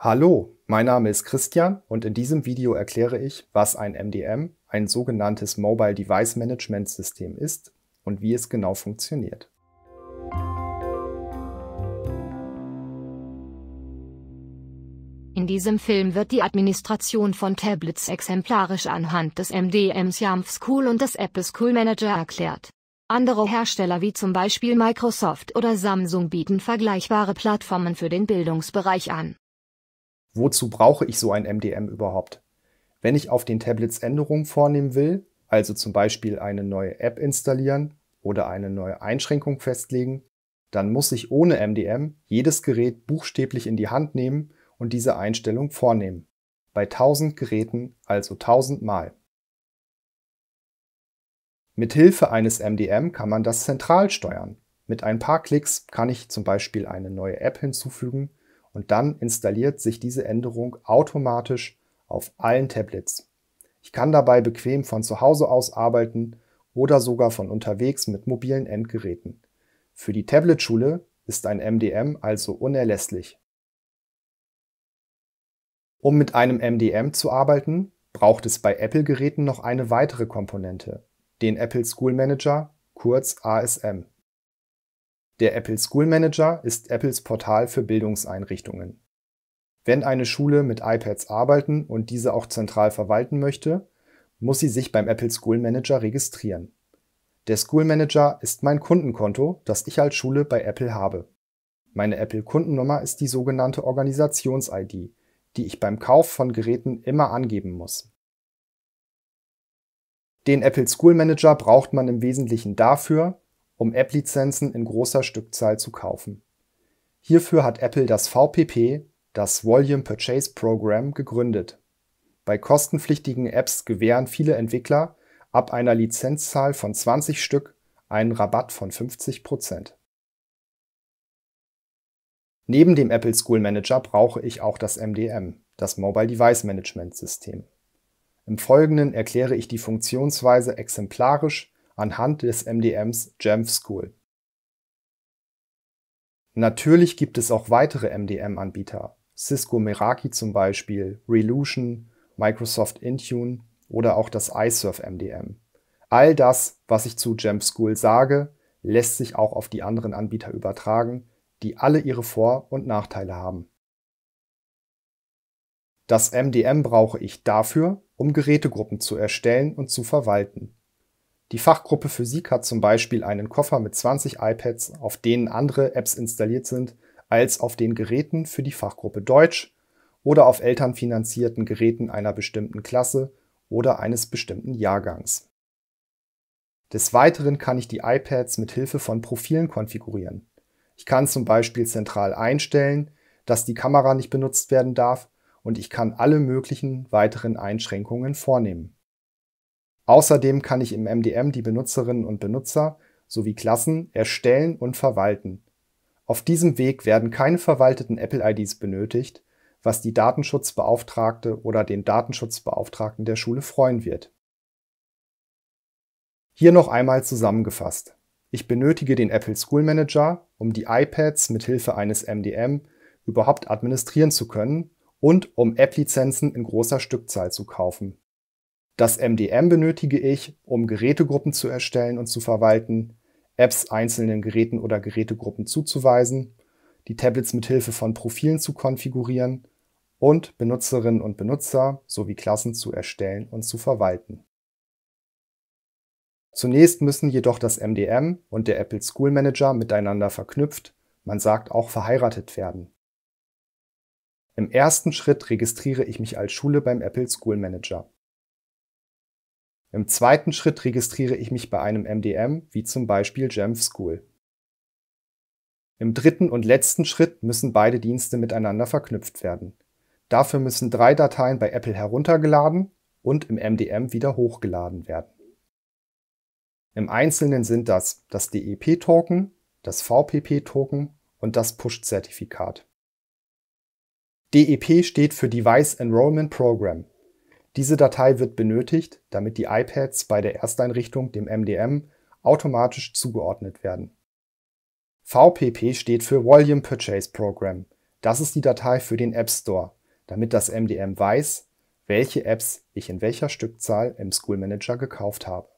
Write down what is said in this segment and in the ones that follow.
Hallo, mein Name ist Christian und in diesem Video erkläre ich, was ein MDM, ein sogenanntes Mobile Device Management System ist und wie es genau funktioniert. In diesem Film wird die Administration von Tablets exemplarisch anhand des MDMs YAMF School und des Apple School Manager erklärt. Andere Hersteller wie zum Beispiel Microsoft oder Samsung bieten vergleichbare Plattformen für den Bildungsbereich an. Wozu brauche ich so ein MDM überhaupt? Wenn ich auf den Tablets Änderungen vornehmen will, also zum Beispiel eine neue App installieren oder eine neue Einschränkung festlegen, dann muss ich ohne MDM jedes Gerät buchstäblich in die Hand nehmen und diese Einstellung vornehmen. Bei 1000 Geräten also 1000 Mal. Mit Hilfe eines MDM kann man das zentral steuern. Mit ein paar Klicks kann ich zum Beispiel eine neue App hinzufügen und dann installiert sich diese Änderung automatisch auf allen Tablets. Ich kann dabei bequem von zu Hause aus arbeiten oder sogar von unterwegs mit mobilen Endgeräten. Für die Tablet-Schule ist ein MDM also unerlässlich. Um mit einem MDM zu arbeiten, braucht es bei Apple-Geräten noch eine weitere Komponente, den Apple School Manager, kurz ASM. Der Apple School Manager ist Apples Portal für Bildungseinrichtungen. Wenn eine Schule mit iPads arbeiten und diese auch zentral verwalten möchte, muss sie sich beim Apple School Manager registrieren. Der School Manager ist mein Kundenkonto, das ich als Schule bei Apple habe. Meine Apple Kundennummer ist die sogenannte Organisations-ID, die ich beim Kauf von Geräten immer angeben muss. Den Apple School Manager braucht man im Wesentlichen dafür, um App-Lizenzen in großer Stückzahl zu kaufen. Hierfür hat Apple das VPP, das Volume Purchase Program, gegründet. Bei kostenpflichtigen Apps gewähren viele Entwickler ab einer Lizenzzahl von 20 Stück einen Rabatt von 50 Prozent. Neben dem Apple School Manager brauche ich auch das MDM, das Mobile Device Management System. Im Folgenden erkläre ich die Funktionsweise exemplarisch anhand des MDMs Jamf School. Natürlich gibt es auch weitere MDM-Anbieter, Cisco Meraki zum Beispiel, Relution, Microsoft Intune oder auch das iSurf MDM. All das, was ich zu Jamf School sage, lässt sich auch auf die anderen Anbieter übertragen, die alle ihre Vor- und Nachteile haben. Das MDM brauche ich dafür, um Gerätegruppen zu erstellen und zu verwalten. Die Fachgruppe Physik hat zum Beispiel einen Koffer mit 20 iPads, auf denen andere Apps installiert sind als auf den Geräten für die Fachgruppe Deutsch oder auf elternfinanzierten Geräten einer bestimmten Klasse oder eines bestimmten Jahrgangs. Des Weiteren kann ich die iPads mit Hilfe von Profilen konfigurieren. Ich kann zum Beispiel zentral einstellen, dass die Kamera nicht benutzt werden darf und ich kann alle möglichen weiteren Einschränkungen vornehmen. Außerdem kann ich im MDM die Benutzerinnen und Benutzer sowie Klassen erstellen und verwalten. Auf diesem Weg werden keine verwalteten Apple-IDs benötigt, was die Datenschutzbeauftragte oder den Datenschutzbeauftragten der Schule freuen wird. Hier noch einmal zusammengefasst. Ich benötige den Apple School Manager, um die iPads mit Hilfe eines MDM überhaupt administrieren zu können und um App-Lizenzen in großer Stückzahl zu kaufen. Das MDM benötige ich, um Gerätegruppen zu erstellen und zu verwalten, Apps einzelnen Geräten oder Gerätegruppen zuzuweisen, die Tablets mit Hilfe von Profilen zu konfigurieren und Benutzerinnen und Benutzer sowie Klassen zu erstellen und zu verwalten. Zunächst müssen jedoch das MDM und der Apple School Manager miteinander verknüpft, man sagt auch verheiratet werden. Im ersten Schritt registriere ich mich als Schule beim Apple School Manager. Im zweiten Schritt registriere ich mich bei einem MDM, wie zum Beispiel Jamf School. Im dritten und letzten Schritt müssen beide Dienste miteinander verknüpft werden. Dafür müssen drei Dateien bei Apple heruntergeladen und im MDM wieder hochgeladen werden. Im Einzelnen sind das das DEP-Token, das VPP-Token und das Push-Zertifikat. DEP steht für Device Enrollment Program diese Datei wird benötigt, damit die iPads bei der Ersteinrichtung dem MDM automatisch zugeordnet werden. VPP steht für Volume Purchase Program. Das ist die Datei für den App Store, damit das MDM weiß, welche Apps ich in welcher Stückzahl im School Manager gekauft habe.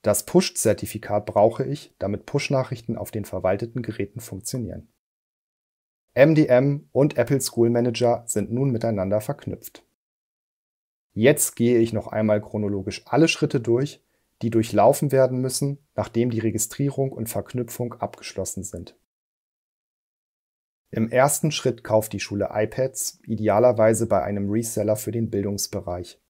Das Push-Zertifikat brauche ich, damit Push-Nachrichten auf den verwalteten Geräten funktionieren. MDM und Apple School Manager sind nun miteinander verknüpft. Jetzt gehe ich noch einmal chronologisch alle Schritte durch, die durchlaufen werden müssen, nachdem die Registrierung und Verknüpfung abgeschlossen sind. Im ersten Schritt kauft die Schule iPads, idealerweise bei einem Reseller für den Bildungsbereich.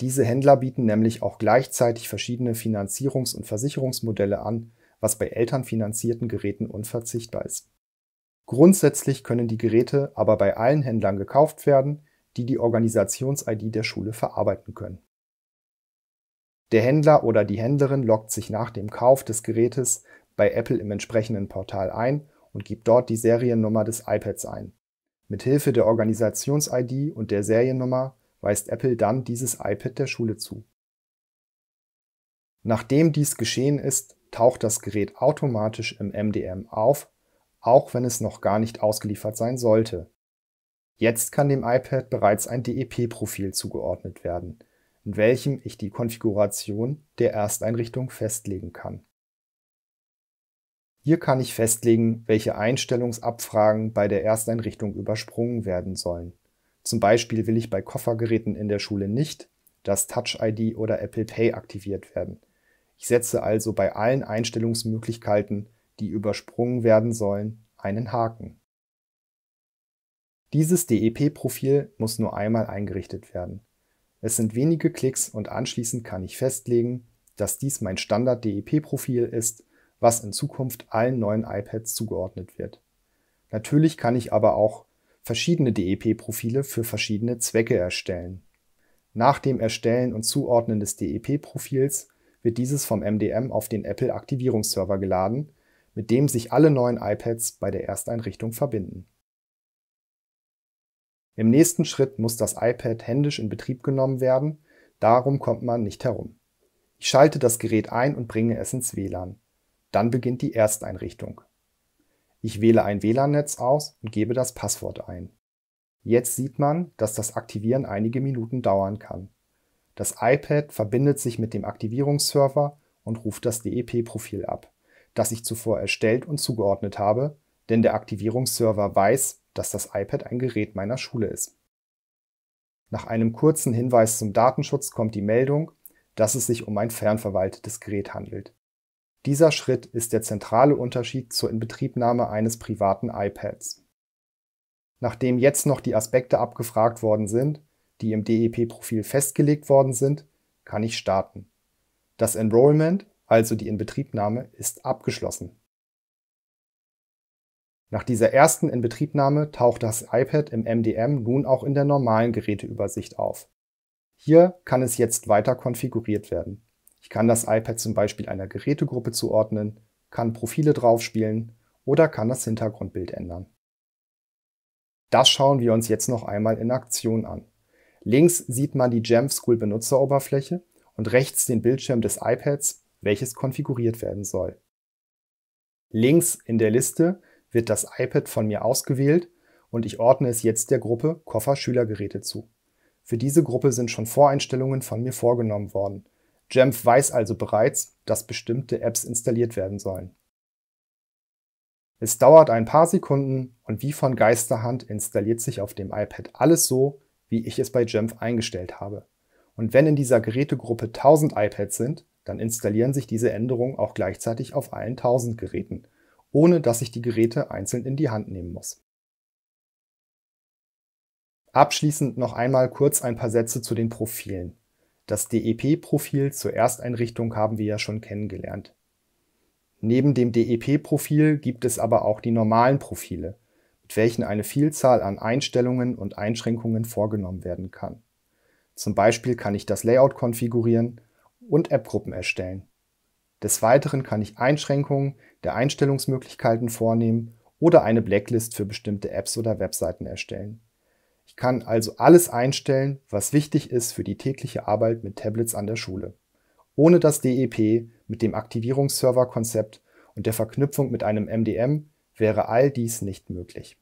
Diese Händler bieten nämlich auch gleichzeitig verschiedene Finanzierungs- und Versicherungsmodelle an, was bei elternfinanzierten Geräten unverzichtbar ist. Grundsätzlich können die Geräte aber bei allen Händlern gekauft werden, die die Organisations-ID der Schule verarbeiten können. Der Händler oder die Händlerin loggt sich nach dem Kauf des Gerätes bei Apple im entsprechenden Portal ein und gibt dort die Seriennummer des iPads ein. Mithilfe der Organisations-ID und der Seriennummer weist Apple dann dieses iPad der Schule zu. Nachdem dies geschehen ist, taucht das Gerät automatisch im MDM auf, auch wenn es noch gar nicht ausgeliefert sein sollte. Jetzt kann dem iPad bereits ein DEP-Profil zugeordnet werden, in welchem ich die Konfiguration der Ersteinrichtung festlegen kann. Hier kann ich festlegen, welche Einstellungsabfragen bei der Ersteinrichtung übersprungen werden sollen. Zum Beispiel will ich bei Koffergeräten in der Schule nicht, dass Touch ID oder Apple Pay aktiviert werden. Ich setze also bei allen Einstellungsmöglichkeiten, die übersprungen werden sollen, einen Haken. Dieses DEP-Profil muss nur einmal eingerichtet werden. Es sind wenige Klicks und anschließend kann ich festlegen, dass dies mein Standard-DEP-Profil ist, was in Zukunft allen neuen iPads zugeordnet wird. Natürlich kann ich aber auch verschiedene DEP-Profile für verschiedene Zwecke erstellen. Nach dem Erstellen und Zuordnen des DEP-Profils wird dieses vom MDM auf den Apple Aktivierungsserver geladen, mit dem sich alle neuen iPads bei der Ersteinrichtung verbinden. Im nächsten Schritt muss das iPad händisch in Betrieb genommen werden, darum kommt man nicht herum. Ich schalte das Gerät ein und bringe es ins WLAN. Dann beginnt die Ersteinrichtung. Ich wähle ein WLAN-Netz aus und gebe das Passwort ein. Jetzt sieht man, dass das Aktivieren einige Minuten dauern kann. Das iPad verbindet sich mit dem Aktivierungsserver und ruft das DEP-Profil ab, das ich zuvor erstellt und zugeordnet habe, denn der Aktivierungsserver weiß, dass das iPad ein Gerät meiner Schule ist. Nach einem kurzen Hinweis zum Datenschutz kommt die Meldung, dass es sich um ein fernverwaltetes Gerät handelt. Dieser Schritt ist der zentrale Unterschied zur Inbetriebnahme eines privaten iPads. Nachdem jetzt noch die Aspekte abgefragt worden sind, die im DEP-Profil festgelegt worden sind, kann ich starten. Das Enrollment, also die Inbetriebnahme, ist abgeschlossen. Nach dieser ersten Inbetriebnahme taucht das iPad im MDM nun auch in der normalen Geräteübersicht auf. Hier kann es jetzt weiter konfiguriert werden. Ich kann das iPad zum Beispiel einer Gerätegruppe zuordnen, kann Profile draufspielen oder kann das Hintergrundbild ändern. Das schauen wir uns jetzt noch einmal in Aktion an. Links sieht man die Jamf School Benutzeroberfläche und rechts den Bildschirm des iPads, welches konfiguriert werden soll. Links in der Liste wird das iPad von mir ausgewählt und ich ordne es jetzt der Gruppe Koffer Schülergeräte zu. Für diese Gruppe sind schon Voreinstellungen von mir vorgenommen worden Jamf weiß also bereits, dass bestimmte Apps installiert werden sollen. Es dauert ein paar Sekunden und wie von Geisterhand installiert sich auf dem iPad alles so, wie ich es bei Jamf eingestellt habe. Und wenn in dieser Gerätegruppe 1000 iPads sind, dann installieren sich diese Änderungen auch gleichzeitig auf allen 1000 Geräten, ohne dass ich die Geräte einzeln in die Hand nehmen muss. Abschließend noch einmal kurz ein paar Sätze zu den Profilen. Das DEP-Profil zur Ersteinrichtung haben wir ja schon kennengelernt. Neben dem DEP-Profil gibt es aber auch die normalen Profile, mit welchen eine Vielzahl an Einstellungen und Einschränkungen vorgenommen werden kann. Zum Beispiel kann ich das Layout konfigurieren und App-Gruppen erstellen. Des Weiteren kann ich Einschränkungen der Einstellungsmöglichkeiten vornehmen oder eine Blacklist für bestimmte Apps oder Webseiten erstellen kann also alles einstellen, was wichtig ist für die tägliche Arbeit mit Tablets an der Schule. Ohne das DEP mit dem Aktivierungsserver-Konzept und der Verknüpfung mit einem MDM wäre all dies nicht möglich